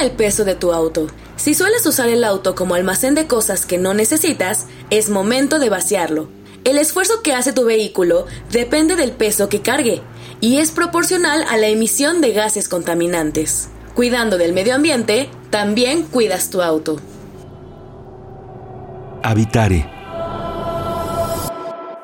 El peso de tu auto. Si sueles usar el auto como almacén de cosas que no necesitas, es momento de vaciarlo. El esfuerzo que hace tu vehículo depende del peso que cargue y es proporcional a la emisión de gases contaminantes. Cuidando del medio ambiente, también cuidas tu auto. Habitare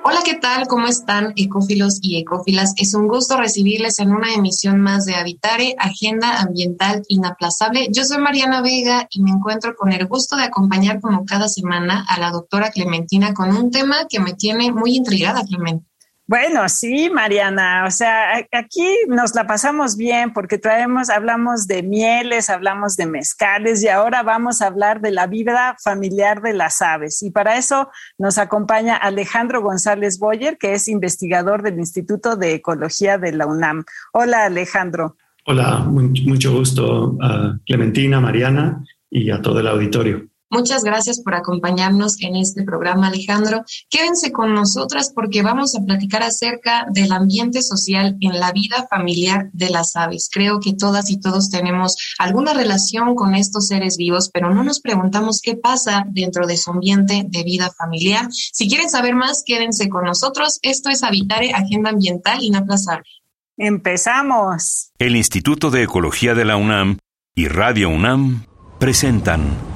Hola, ¿qué tal? ¿Cómo están, ecófilos y ecófilas? Es un gusto recibirles en una emisión más de Habitare, Agenda Ambiental Inaplazable. Yo soy Mariana Vega y me encuentro con el gusto de acompañar como cada semana a la doctora Clementina con un tema que me tiene muy intrigada, Clementina. Bueno, sí, Mariana, o sea, aquí nos la pasamos bien porque traemos, hablamos de mieles, hablamos de mezcales y ahora vamos a hablar de la vida familiar de las aves. Y para eso nos acompaña Alejandro González Boyer, que es investigador del Instituto de Ecología de la UNAM. Hola, Alejandro. Hola, mucho gusto a Clementina, Mariana y a todo el auditorio. Muchas gracias por acompañarnos en este programa, Alejandro. Quédense con nosotras porque vamos a platicar acerca del ambiente social en la vida familiar de las aves. Creo que todas y todos tenemos alguna relación con estos seres vivos, pero no nos preguntamos qué pasa dentro de su ambiente de vida familiar. Si quieren saber más, quédense con nosotros. Esto es Habitare, Agenda Ambiental Inaplazable. Empezamos. El Instituto de Ecología de la UNAM y Radio UNAM presentan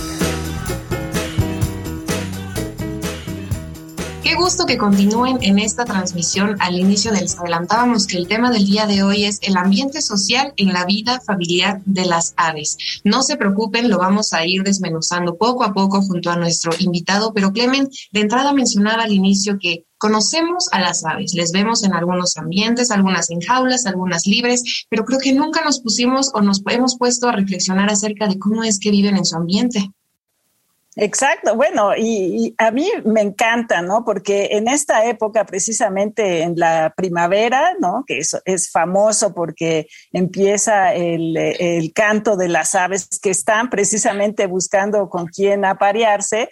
Qué gusto que continúen en esta transmisión. Al inicio les adelantábamos que el tema del día de hoy es el ambiente social en la vida familiar de las aves. No se preocupen, lo vamos a ir desmenuzando poco a poco junto a nuestro invitado, pero Clemen, de entrada mencionaba al inicio que Conocemos a las aves, les vemos en algunos ambientes, algunas en jaulas, algunas libres, pero creo que nunca nos pusimos o nos hemos puesto a reflexionar acerca de cómo es que viven en su ambiente. Exacto, bueno, y, a mí me encanta, ¿no? Porque en esta época, precisamente en la primavera, ¿no? Que es, es famoso porque empieza el, el, canto de las aves que están precisamente buscando con quién aparearse,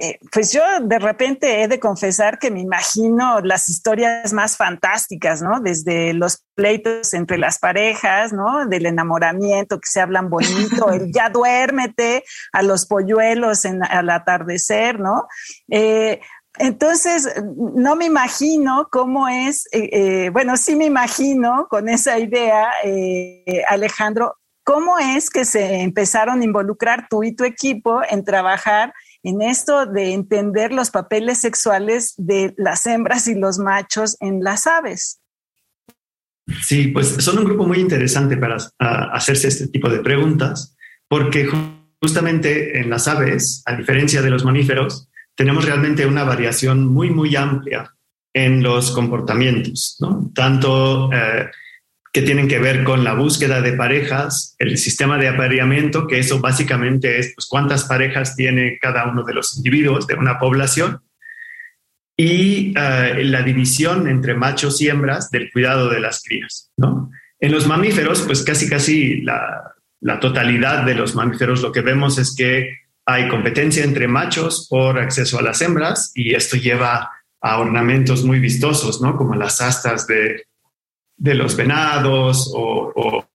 eh, pues yo de repente he de confesar que me imagino las historias más fantásticas, ¿no? Desde los pleitos entre las parejas, ¿no? Del enamoramiento que se hablan bonito, el ya duérmete, a los polluelos en, al atardecer, ¿no? Eh, entonces, no me imagino cómo es, eh, bueno, sí me imagino con esa idea, Alejandro, cómo es que se empezaron a involucrar tú y tu equipo en trabajar en esto de entender los papeles sexuales de las hembras y los machos en las aves. Sí, pues son un grupo muy interesante para hacerse este tipo de preguntas, porque justamente en las aves, a diferencia de los mamíferos, tenemos realmente una variación muy, muy amplia en los comportamientos, ¿no? Tanto eh, que tienen que ver con la búsqueda de parejas, el sistema de apareamiento, que eso básicamente es pues, cuántas parejas tiene cada uno de los individuos de una población, y eh, la división entre machos y hembras del cuidado de las crías. ¿no? En los mamíferos, pues casi casi la, la totalidad de los mamíferos lo que vemos es que hay competencia entre machos por acceso a las hembras y esto lleva a ornamentos muy vistosos, ¿no? Como las astas de, de los venados o,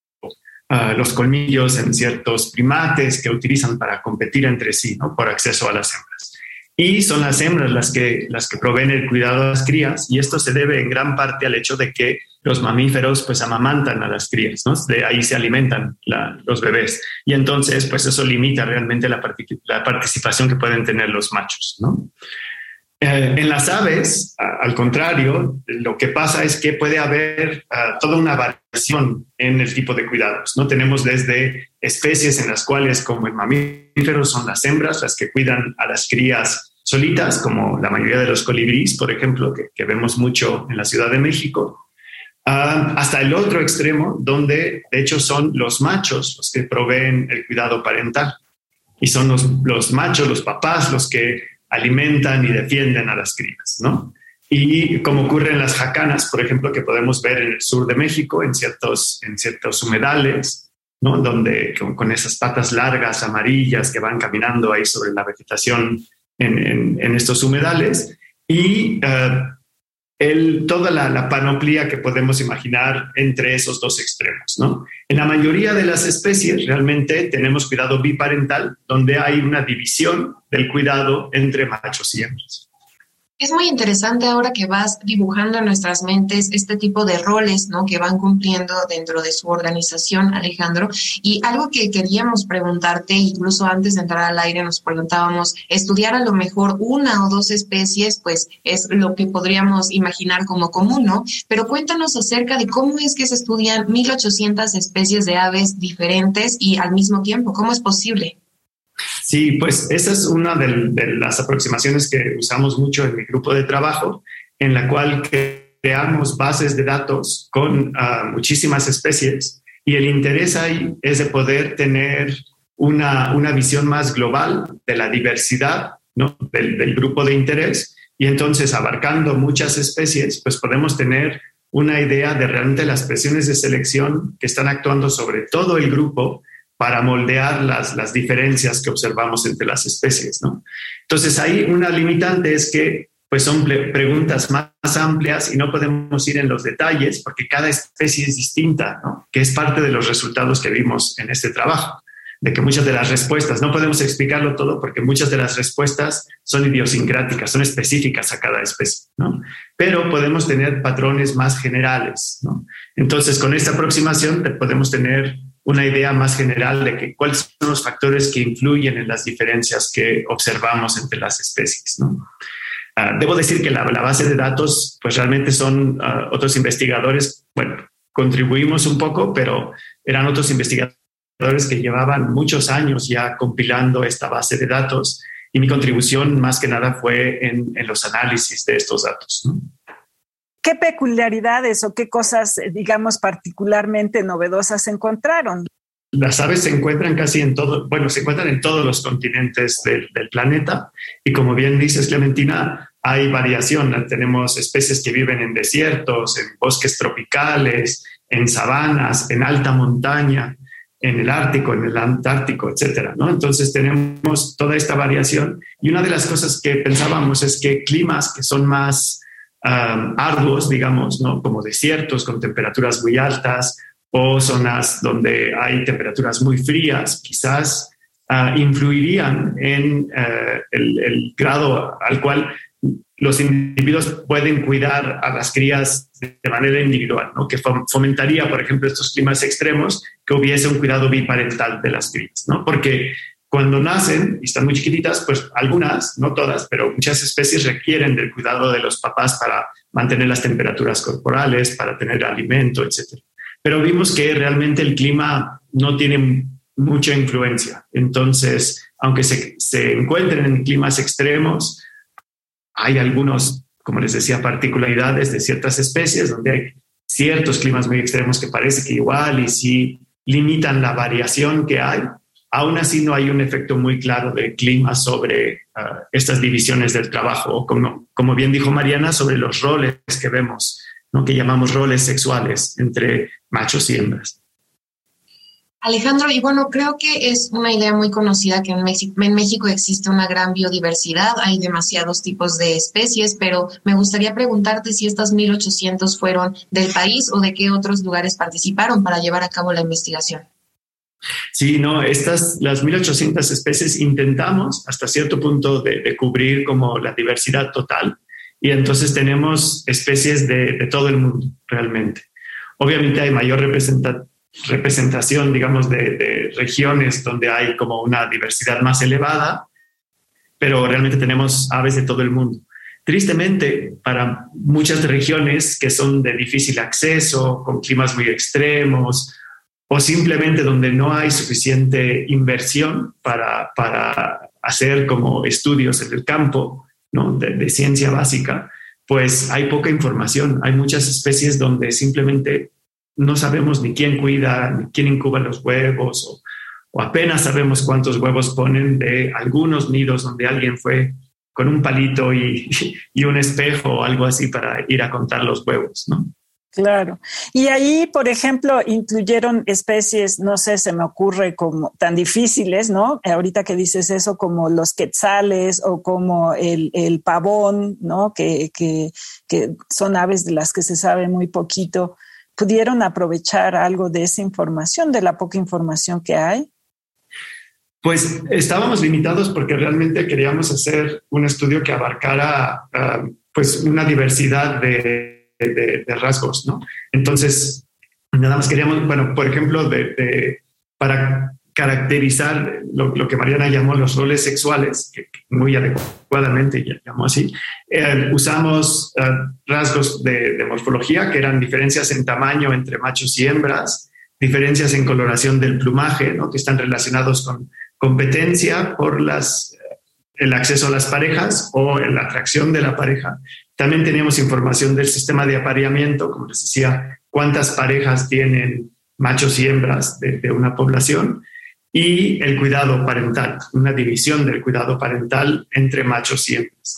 ah, los colmillos en ciertos primates que utilizan para competir entre sí por acceso a las hembras. Y son las hembras las que, las que proveen el cuidado de las crías y esto se debe en gran parte al hecho de que los mamíferos pues amamantan a las crías. De ahí se alimentan los bebés. Y entonces pues eso limita realmente la, participación que pueden tener los machos. Eh, en las aves, al contrario, lo que pasa es que puede haber ah, toda una variación en el tipo de cuidados. No tenemos desde especies en las cuales, como el mamífero, son las hembras las que cuidan a las crías solitas, como la mayoría de los colibríes, por ejemplo, que, vemos mucho en la Ciudad de México, ah, hasta el otro extremo, donde de hecho son los machos los que proveen el cuidado parental. Y son los, los machos, los papás, los que alimentan y defienden a las crías, ¿no? Y como ocurre en las jacanas, por ejemplo, que podemos ver en el sur de México, en ciertos, en ciertos humedales, ¿no? Donde con, esas patas largas, amarillas, que van caminando ahí sobre la vegetación en, en, estos humedales. Y uh, toda la, panoplia que podemos imaginar entre esos dos extremos. En la mayoría de las especies realmente tenemos cuidado biparental, donde hay una división del cuidado entre machos y hembras. Es muy interesante ahora que vas dibujando en nuestras mentes este tipo de roles, ¿no? Que van cumpliendo dentro de su organización, Alejandro. Y algo que queríamos preguntarte, incluso antes de entrar al aire nos preguntábamos, estudiar a lo mejor una o dos especies, pues es lo que podríamos imaginar como común, ¿no? Pero cuéntanos acerca de cómo es que se estudian 1800 especies de aves diferentes y al mismo tiempo, ¿cómo es posible? Sí, pues esa es una de, las aproximaciones que usamos mucho en mi grupo de trabajo, en la cual creamos bases de datos con ah, muchísimas especies y el interés ahí es de poder tener una, visión más global de la diversidad del, del grupo de interés y entonces abarcando muchas especies, pues podemos tener una idea de realmente las presiones de selección que están actuando sobre todo el grupo para moldear las, las diferencias que observamos entre las especies. ¿no? Entonces, ahí una limitante es que pues son preguntas más, amplias y no podemos ir en los detalles porque cada especie es distinta, ¿no? que es parte de los resultados que vimos en este trabajo, de que muchas de las respuestas, no podemos explicarlo todo porque muchas de las respuestas son idiosincráticas, son específicas a cada especie, ¿no? pero podemos tener patrones más generales. ¿no? Entonces, con esta aproximación podemos tener una idea más general de que, cuáles son los factores que influyen en las diferencias que observamos entre las especies. Ah, debo decir que la, base de datos, pues realmente son ah, otros investigadores, bueno, contribuimos un poco, pero eran otros investigadores que llevaban muchos años ya compilando esta base de datos y mi contribución más que nada fue en, los análisis de estos datos. ¿Qué peculiaridades o qué cosas, digamos, particularmente novedosas encontraron? Las aves se encuentran casi en todo, bueno, se encuentran en todos los continentes del, planeta y como bien dices, Clementina, hay variación. Tenemos especies que viven en desiertos, en bosques tropicales, en sabanas, en alta montaña, en el Ártico, en el Antártico, etcétera, ¿no? Entonces tenemos toda esta variación y una de las cosas que pensábamos es que climas que son más arduos, digamos, ¿no? como desiertos con temperaturas muy altas o zonas donde hay temperaturas muy frías, quizás ah, influirían en eh, el, grado al cual los individuos pueden cuidar a las crías de manera individual, ¿no? que fomentaría, por ejemplo, estos climas extremos, que hubiese un cuidado biparental de las crías, ¿no? porque cuando nacen y están muy chiquititas, pues algunas, no todas, pero muchas especies requieren del cuidado de los papás para mantener las temperaturas corporales, para tener alimento, etc. Pero vimos que realmente el clima no tiene mucha influencia. Entonces, aunque se, se encuentren en climas extremos, hay algunos, como les decía, particularidades de ciertas especies donde hay ciertos climas muy extremos que parece que igual y sí limitan la variación que hay, aún así no hay un efecto muy claro de clima sobre ah, estas divisiones del trabajo, como, como bien dijo Mariana, sobre los roles que vemos, ¿no? que llamamos roles sexuales entre machos y hembras. Alejandro, y bueno, creo que es una idea muy conocida que en México, en México, existe una gran biodiversidad, hay demasiados tipos de especies, pero me gustaría preguntarte si estas 1800 fueron del país o de qué otros lugares participaron para llevar a cabo la investigación. Sí, no, estas, las 1800 especies intentamos hasta cierto punto de, cubrir como la diversidad total y entonces tenemos especies de, todo el mundo realmente. Obviamente hay mayor representación, digamos, de, regiones donde hay como una diversidad más elevada, pero realmente tenemos aves de todo el mundo. Tristemente, para muchas regiones que son de difícil acceso, con climas muy extremos, o simplemente donde no hay suficiente inversión para, para hacer como estudios en el campo ¿no? de, ciencia básica, pues hay poca información. Hay muchas especies donde simplemente no sabemos ni quién cuida, ni quién incuba los huevos, o, o apenas sabemos cuántos huevos ponen de algunos nidos donde alguien fue con un palito y, y, un espejo o algo así para ir a contar los huevos, ¿no? Claro. Y ahí, por ejemplo, incluyeron especies, no sé, se me ocurre como tan difíciles, ¿no? Ahorita que dices eso, como los quetzales o como el, el pavón, ¿no? Que, que, que son aves de las que se sabe muy poquito. ¿Pudieron aprovechar algo de esa información, de la poca información que hay? Pues estábamos limitados porque realmente queríamos hacer un estudio que abarcara uh, pues una diversidad de, de, de, rasgos, ¿no? Entonces, nada más queríamos, bueno, por ejemplo, de, de para caracterizar lo, lo, que Mariana llamó los roles sexuales, que muy adecuadamente llamó así, eh, usamos uh, rasgos de, de morfología, que eran diferencias en tamaño entre machos y hembras, diferencias en coloración del plumaje, ¿no? que están relacionados con competencia por las, el acceso a las parejas o la atracción de la pareja. También teníamos información del sistema de apareamiento, como les decía, cuántas parejas tienen machos y hembras de, una población y el cuidado parental, una división del cuidado parental entre machos y hembras.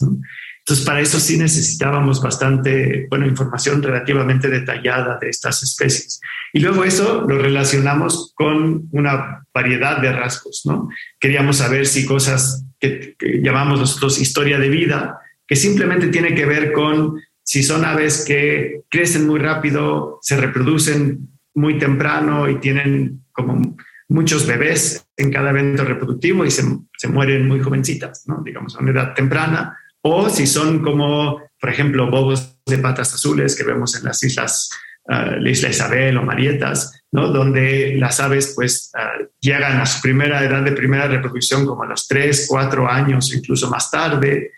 Entonces, para eso sí necesitábamos bastante, bueno, información relativamente detallada de estas especies. Y luego eso lo relacionamos con una variedad de rasgos, ¿no? Queríamos saber si cosas que, que llamamos nosotros historia de vida, que simplemente tiene que ver con si son aves que crecen muy rápido, se reproducen muy temprano y tienen como muchos bebés en cada evento reproductivo y se, se mueren muy jovencitas, ¿no? digamos, a una edad temprana, o si son como, por ejemplo, bobos de patas azules que vemos en las islas, la isla Isabel o Marietas, donde las aves pues uh, llegan a su primera edad de primera reproducción como a los 3, 4 años incluso más tarde,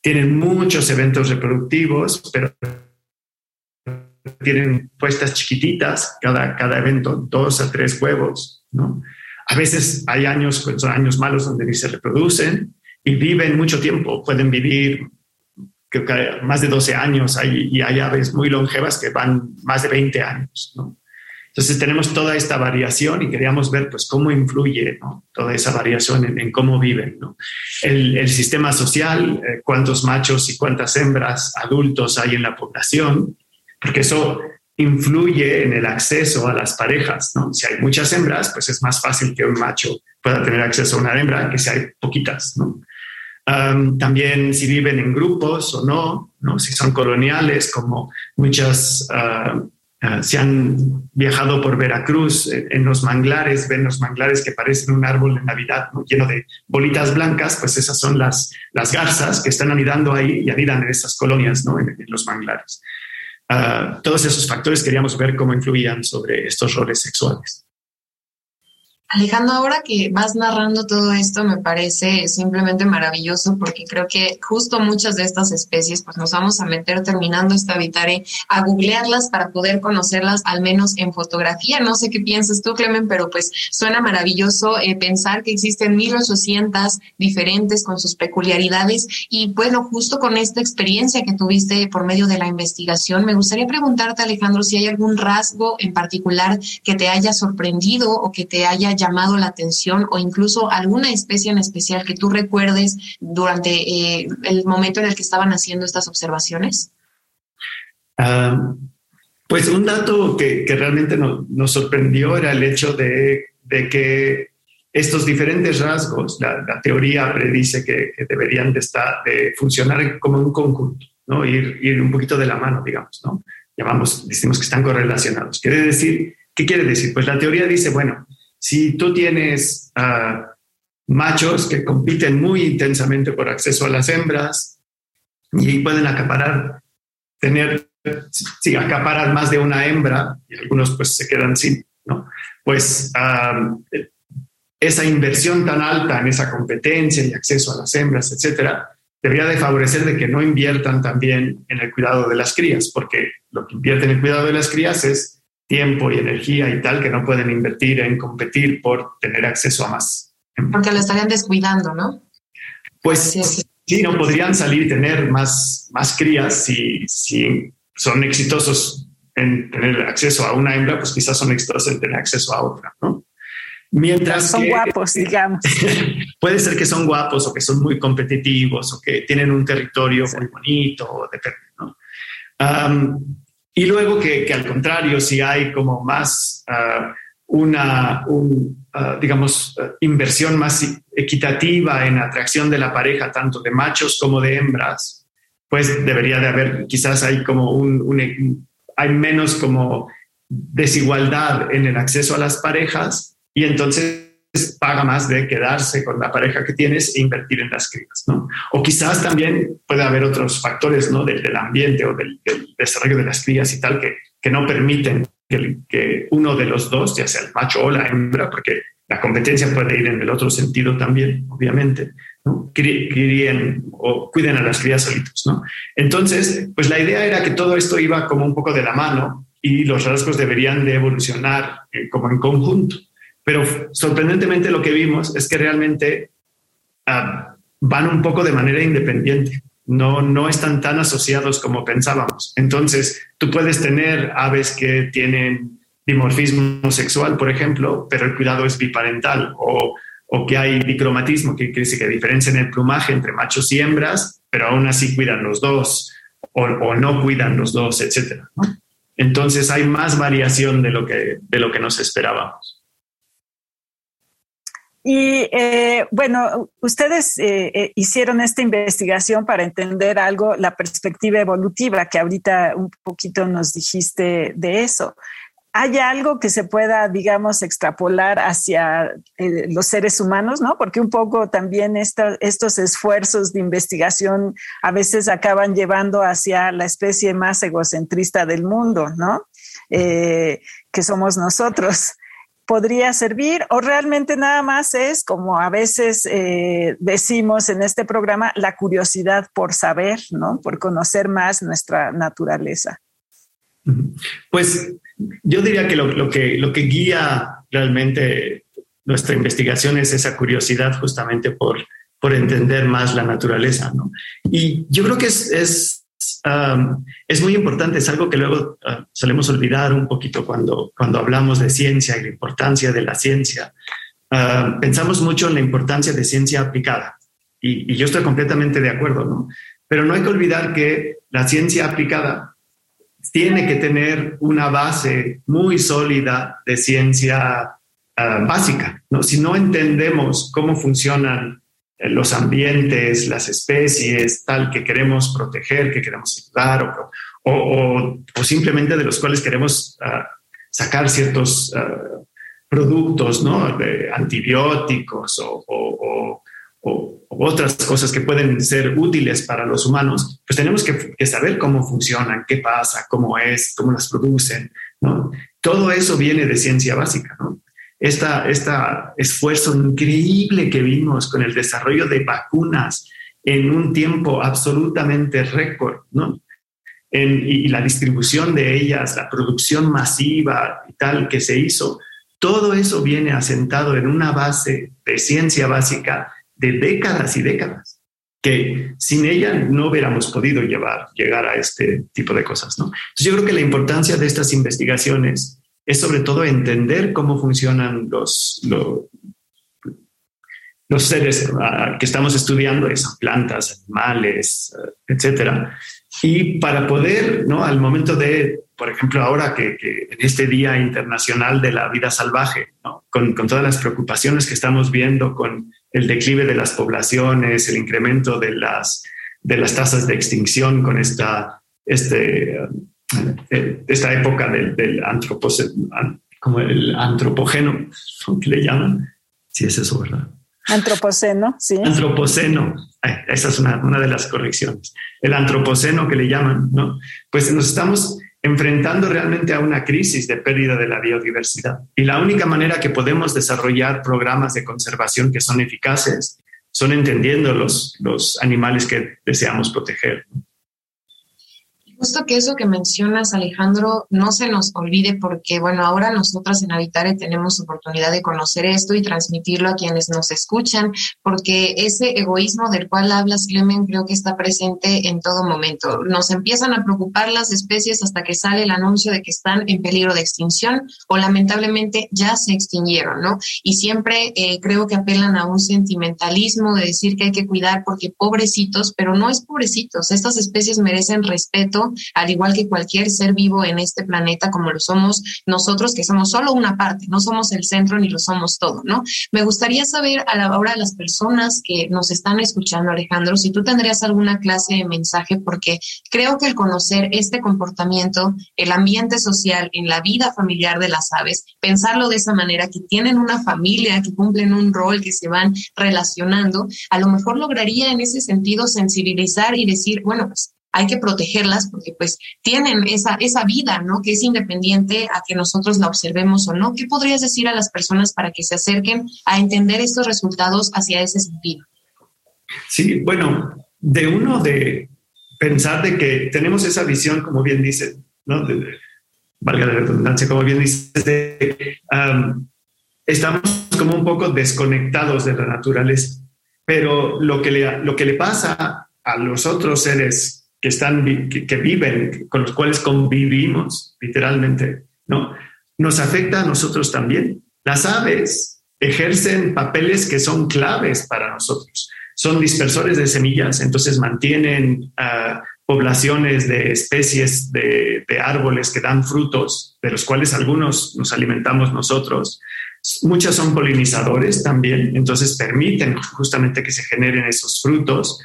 tienen muchos eventos reproductivos, pero tienen puestas chiquititas, cada, cada evento dos a tres huevos, ¿no? A veces hay años, pues, son años malos donde ni se reproducen, y viven mucho tiempo, pueden vivir que más de 12 años hay, y hay aves muy longevas que van más de 20 años. Entonces tenemos toda esta variación y queríamos ver pues cómo influye toda esa variación en, cómo viven. El, sistema social, eh, cuántos machos y cuántas hembras adultos hay en la población, porque eso influye en el acceso a las parejas. ¿no? Si hay muchas hembras, pues es más fácil que un macho pueda tener acceso a una hembra que si hay poquitas. también si viven en grupos o no, ¿no? si son coloniales, como muchas uh, uh, se han viajado por Veracruz en, en, los manglares, ven los manglares que parecen un árbol de Navidad ¿no? lleno de bolitas blancas, pues esas son las, las garzas que están anidando ahí y anidan en esas colonias, ¿no? en, los manglares. Uh, todos esos factores queríamos ver cómo influían sobre estos roles sexuales. Alejandro, ahora que vas narrando todo esto me parece simplemente maravilloso porque creo que justo muchas de estas especies pues nos vamos a meter terminando esta habitare a googlearlas para poder conocerlas al menos en fotografía. No sé qué piensas tú, Clemen, pero pues suena maravilloso eh, pensar que existen 1800 diferentes con sus peculiaridades y bueno, justo con esta experiencia que tuviste por medio de la investigación, me gustaría preguntarte, Alejandro, si hay algún rasgo en particular que te haya sorprendido o que te haya la atención o incluso alguna especie en especial que tú recuerdes durante eh, el momento en el que estaban haciendo estas observaciones? Um, pues un dato que, que realmente no, nos sorprendió era el hecho de, de que estos diferentes rasgos, la, la teoría predice que, que, deberían de, estar, de funcionar como un conjunto, ¿no? Ir, ir un poquito de la mano, digamos, ¿no? Llamamos, decimos que están correlacionados. Quiere decir, ¿qué quiere decir? Pues la teoría dice, bueno, si tú tienes uh, machos que compiten muy intensamente por acceso a las hembras y pueden acaparar, tener, sí, acaparar más de una hembra, y algunos pues se quedan sin, ¿no? Pues uh, esa inversión tan alta en esa competencia y acceso a las hembras, etcétera, debería de favorecer de que no inviertan también en el cuidado de las crías, porque lo que invierten en el cuidado de las crías es tiempo y energía y tal que no pueden invertir en competir por tener acceso a más. Porque lo estarían descuidando, ¿no? Pues sí, no podrían salir y tener más, más crías si, si son exitosos en tener acceso a una hembra, pues quizás son exitosos en tener acceso a otra, ¿no? Mientras son guapos, digamos. puede ser que son guapos o que son muy competitivos o que tienen un territorio muy bonito, ¿no? Y luego que, al contrario, si hay como más uh, una, un, uh, digamos, inversión más equitativa en atracción de la pareja, tanto de machos como de hembras, pues debería de haber, quizás hay como un hay menos como desigualdad en el acceso a las parejas y entonces paga más de quedarse con la pareja que tienes e invertir en las crías, ¿no? O quizás también puede haber otros factores, ¿no? Del, ambiente o del, desarrollo de las crías y tal que, que no permiten que, que, uno de los dos, ya sea el macho o la hembra, porque la competencia puede ir en el otro sentido también, obviamente, ¿no? Críen o cuiden a las crías solitos, ¿no? Entonces, pues la idea era que todo esto iba como un poco de la mano y los rasgos deberían de evolucionar eh, como en conjunto. Pero sorprendentemente lo que vimos es que realmente uh, van un poco de manera independiente. No, no están tan asociados como pensábamos. Entonces, tú puedes tener aves que tienen dimorfismo sexual, por ejemplo, pero el cuidado es biparental o, o que hay bicromatismo, que quiere decir que diferencian el plumaje entre machos y hembras, pero aún así cuidan los dos o, o no cuidan los dos, etc. Entonces hay más variación de lo que, de lo que nos esperábamos. Y eh, bueno, ustedes eh, eh, hicieron esta investigación para entender algo, la perspectiva evolutiva, que ahorita un poquito nos dijiste de eso. ¿Hay algo que se pueda, digamos, extrapolar hacia los seres humanos, no? Porque un poco también estos esfuerzos de investigación a veces acaban llevando hacia la especie más egocentrista del mundo, ¿no? que somos nosotros podría servir o realmente nada más es, como a veces eh, decimos en este programa, la curiosidad por saber, ¿no? Por conocer más nuestra naturaleza. Pues yo diría que lo, que lo que guía realmente nuestra investigación es esa curiosidad justamente por, por entender más la naturaleza, ¿no? Y yo creo que es, es es muy importante, es algo que luego uh, solemos olvidar un poquito cuando, cuando hablamos de ciencia y la importancia de la ciencia. pensamos mucho en la importancia de ciencia aplicada y, y, yo estoy completamente de acuerdo, ¿no? Pero no hay que olvidar que la ciencia aplicada tiene que tener una base muy sólida de ciencia básica, ¿no? Si no entendemos cómo funcionan los ambientes, las especies, tal que queremos proteger, que queremos ayudar o, simplemente de los cuales queremos ah, sacar ciertos ah, productos, ¿no? Antibióticos o, o, otras cosas que pueden ser útiles para los humanos, pues tenemos que, que, saber cómo funcionan, qué pasa, cómo es, cómo las producen, ¿no? Todo eso viene de ciencia básica, ¿no? Este esfuerzo increíble que vimos con el desarrollo de vacunas en un tiempo absolutamente récord, ¿no? y, la distribución de ellas, la producción masiva y tal que se hizo, todo eso viene asentado en una base de ciencia básica de décadas y décadas, que sin ella no hubiéramos podido llevar, llegar a este tipo de cosas, ¿no? Entonces yo creo que la importancia de estas investigaciones es sobre todo entender cómo funcionan los, los, seres ah, que estamos estudiando, esas plantas, animales, ah, etcétera. Y para poder, ¿no? Al momento de, por ejemplo, ahora que, en este Día Internacional de la Vida Salvaje, con, con, todas las preocupaciones que estamos viendo con el declive de las poblaciones, el incremento de las, de las tasas de extinción con esta, este, esta época del, del como el antropogeno, que le llaman. Sí, es eso, ¿verdad? Antropoceno, sí. Antropoceno, esa es una, una, de las correcciones. El antropoceno que le llaman, ¿no? Pues nos estamos enfrentando realmente a una crisis de pérdida de la biodiversidad. Y la única manera que podemos desarrollar programas de conservación que son eficaces son entendiendo los, los animales que deseamos proteger justo que eso que mencionas, Alejandro, no se nos olvide porque, bueno, ahora nosotras en Habitare tenemos oportunidad de conocer esto y transmitirlo a quienes nos escuchan, porque ese egoísmo del cual hablas, Clemen, creo que está presente en todo momento. Nos empiezan a preocupar las especies hasta que sale el anuncio de que están en peligro de extinción o lamentablemente ya se extinguieron, ¿no? Y siempre eh, creo que apelan a un sentimentalismo de decir que hay que cuidar porque pobrecitos, pero no es pobrecitos, estas especies merecen respeto al igual que cualquier ser vivo en este planeta como lo somos nosotros, que somos solo una parte, no somos el centro ni lo somos todo, ¿no? Me gustaría saber a la hora de las personas que nos están escuchando, Alejandro, si tú tendrías alguna clase de mensaje, porque creo que el conocer este comportamiento, el ambiente social en la vida familiar de las aves, pensarlo de esa manera, que tienen una familia, que cumplen un rol, que se van relacionando, a lo mejor lograría en ese sentido sensibilizar y decir, bueno, pues hay que protegerlas porque pues tienen esa, esa vida, ¿no? Que es independiente a que nosotros la observemos o no. ¿Qué podrías decir a las personas para que se acerquen a entender estos resultados hacia ese sentido? Sí, bueno, de uno de pensar de que tenemos esa visión, como bien dice, ¿no? valga la redundancia, como bien dice, estamos como un poco desconectados de la naturaleza, pero lo que le, lo que le pasa a los otros seres que, están, que, viven, con los cuales convivimos literalmente, ¿no? Nos afecta a nosotros también. Las aves ejercen papeles que son claves para nosotros. Son dispersores de semillas, entonces mantienen ah, poblaciones de especies de, de, árboles que dan frutos, de los cuales algunos nos alimentamos nosotros. Muchas son polinizadores también, entonces permiten justamente que se generen esos frutos.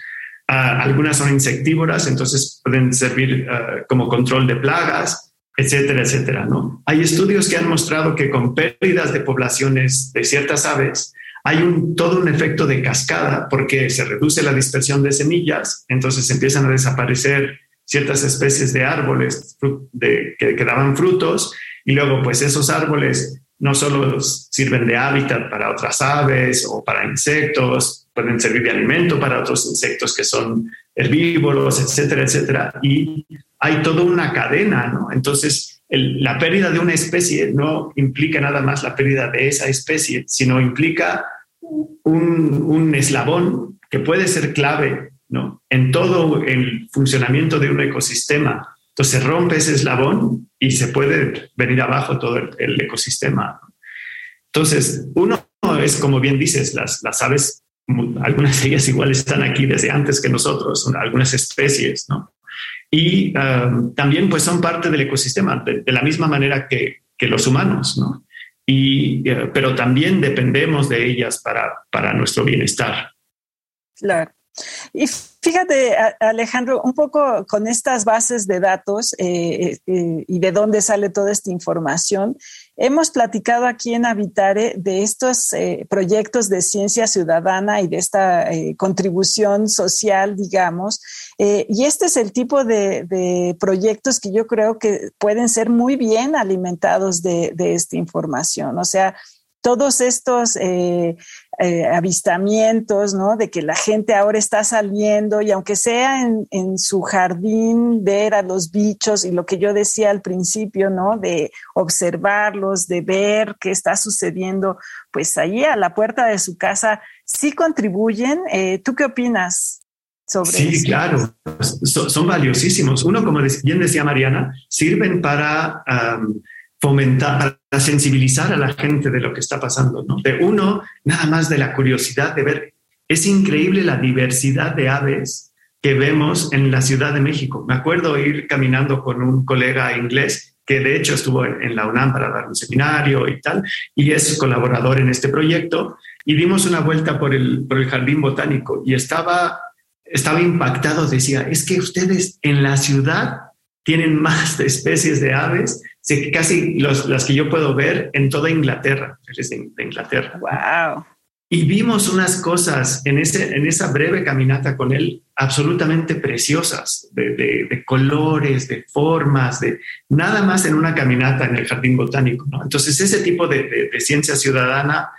Algunas son insectívoras, entonces pueden servir ah, como control de plagas, etcétera, etcétera. ¿no? Hay estudios que han mostrado que con pérdidas de poblaciones de ciertas aves hay todo un efecto de cascada porque se reduce la dispersión de semillas, entonces empiezan a desaparecer ciertas especies de árboles de, que, que daban frutos y luego pues esos árboles no solo sirven de hábitat para otras aves o para insectos, pueden servir de alimento para otros insectos que son herbívoros, etcétera, etcétera. Y hay toda una cadena, ¿no? Entonces, la pérdida de una especie no implica nada más la pérdida de esa especie, sino implica un, un eslabón que puede ser clave, ¿no? En todo el funcionamiento de un ecosistema. Entonces, rompe ese eslabón y se puede venir abajo todo el, ecosistema. Entonces, uno es, como bien dices, las, las aves algunas de ellas igual están aquí desde antes que nosotros, algunas especies, ¿no? Y um, también pues son parte del ecosistema, de, la misma manera que, que, los humanos, ¿no? Y, eh, pero también dependemos de ellas para, para nuestro bienestar. Claro. Y fíjate, Alejandro, un poco con estas bases de datos eh, eh, y de dónde sale toda esta información, hemos platicado aquí en Habitare de estos eh, proyectos de ciencia ciudadana y de esta contribución social, digamos, y este es el tipo de, proyectos que yo creo que pueden ser muy bien alimentados de, de esta información. O sea, todos estos eh, eh, avistamientos, ¿no? De que la gente ahora está saliendo y aunque sea en, en, su jardín, ver a los bichos y lo que yo decía al principio, ¿no? De observarlos, de ver qué está sucediendo, pues ahí a la puerta de su casa sí contribuyen. Eh, ¿Tú qué opinas? Sobre sí, claro, son, valiosísimos. Uno, como bien decía Mariana, sirven para fomentar, para sensibilizar a la gente de lo que está pasando, ¿no? De uno, nada más de la curiosidad de ver, es increíble la diversidad de aves que vemos en la Ciudad de México. Me acuerdo ir caminando con un colega inglés que de hecho estuvo en, la UNAM para dar un seminario y tal, y es colaborador en este proyecto, y dimos una vuelta por el, por el jardín botánico y estaba, estaba impactado, decía, es que ustedes en la ciudad tienen más especies de aves casi las que yo puedo ver en toda Inglaterra, de, Inglaterra. Wow. Y vimos unas cosas en, ese, en esa breve caminata con él absolutamente preciosas, de, colores, de formas, de nada más en una caminata en el jardín botánico. Entonces, ese tipo de, ciencia ciudadana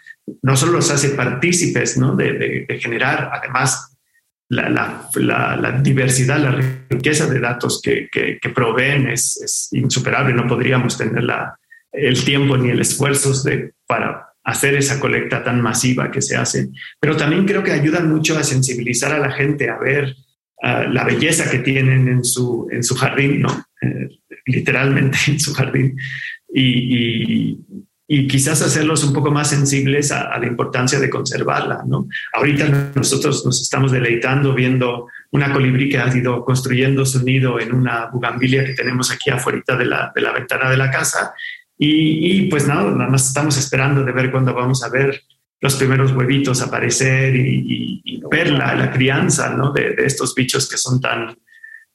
no solo los hace partícipes ¿no? de, generar además la, diversidad, la riqueza de datos que, proveen es, insuperable. No podríamos tener el tiempo ni el esfuerzo de, para hacer esa colecta tan masiva que se hace. Pero también creo que ayudan mucho a sensibilizar a la gente a ver la belleza que tienen en su, en su jardín, ¿no? Eh, literalmente en su jardín. y, y quizás hacerlos un poco más sensibles a, la importancia de conservarla. ¿no? Ahorita nosotros nos estamos deleitando viendo una colibrí que ha ido construyendo su nido en una bugambilia que tenemos aquí afuera de la, de la ventana de la casa. Y, pues nada, nada más estamos esperando de ver cuándo vamos a ver los primeros huevitos aparecer y, ver la, la crianza ¿no? de, de, estos bichos que son tan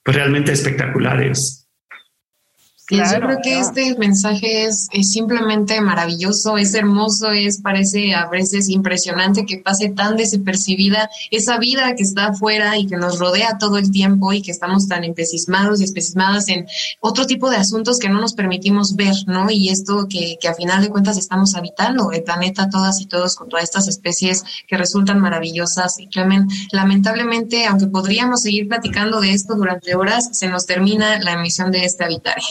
pues, realmente espectaculares yo creo que este mensaje es, simplemente maravilloso, es hermoso, es parece a veces impresionante que pase tan desapercibida esa vida que está afuera y que nos rodea todo el tiempo y que estamos tan empecismados y especismadas en otro tipo de asuntos que no nos permitimos ver, ¿no? Y esto que, que a final de cuentas estamos habitando el planeta todas y todos con todas estas especies que resultan maravillosas. Y Clemen, lamentablemente, aunque podríamos seguir platicando de esto durante horas, se nos termina la emisión de este Habitare.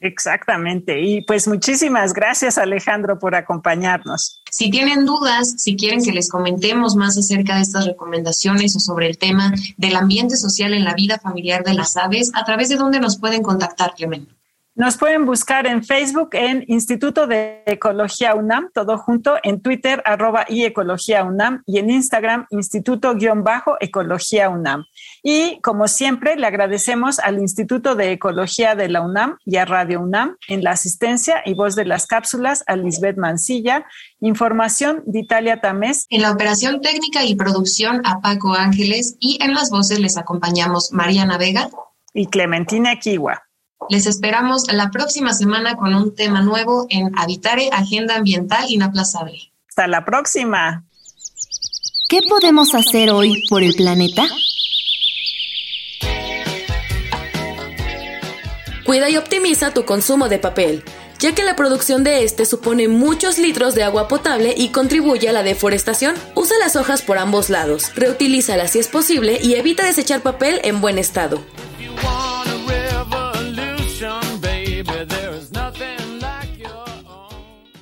Exactamente. Y pues muchísimas gracias Alejandro por acompañarnos. Si tienen dudas, si quieren que les comentemos más acerca de estas recomendaciones o sobre el tema del ambiente social en la vida familiar de las aves, ¿a través de dónde nos pueden contactar, Clemente? Nos pueden buscar en Facebook en Instituto de Ecología UNAM, todo junto, en Twitter arroba y Ecología UNAM y en Instagram Instituto-Ecología UNAM. Y como siempre, le agradecemos al Instituto de Ecología de la UNAM y a Radio UNAM en la asistencia y voz de las cápsulas a Lisbeth Mancilla, información de Italia Tamés. En la operación técnica y producción a Paco Ángeles y en las voces les acompañamos Mariana Vega y Clementina Kiwa. Les esperamos la próxima semana con un tema nuevo en Habitare Agenda Ambiental Inaplazable. Hasta la próxima. ¿Qué podemos hacer hoy por el planeta? Cuida y optimiza tu consumo de papel, ya que la producción de este supone muchos litros de agua potable y contribuye a la deforestación. Usa las hojas por ambos lados, reutilízalas si es posible y evita desechar papel en buen estado.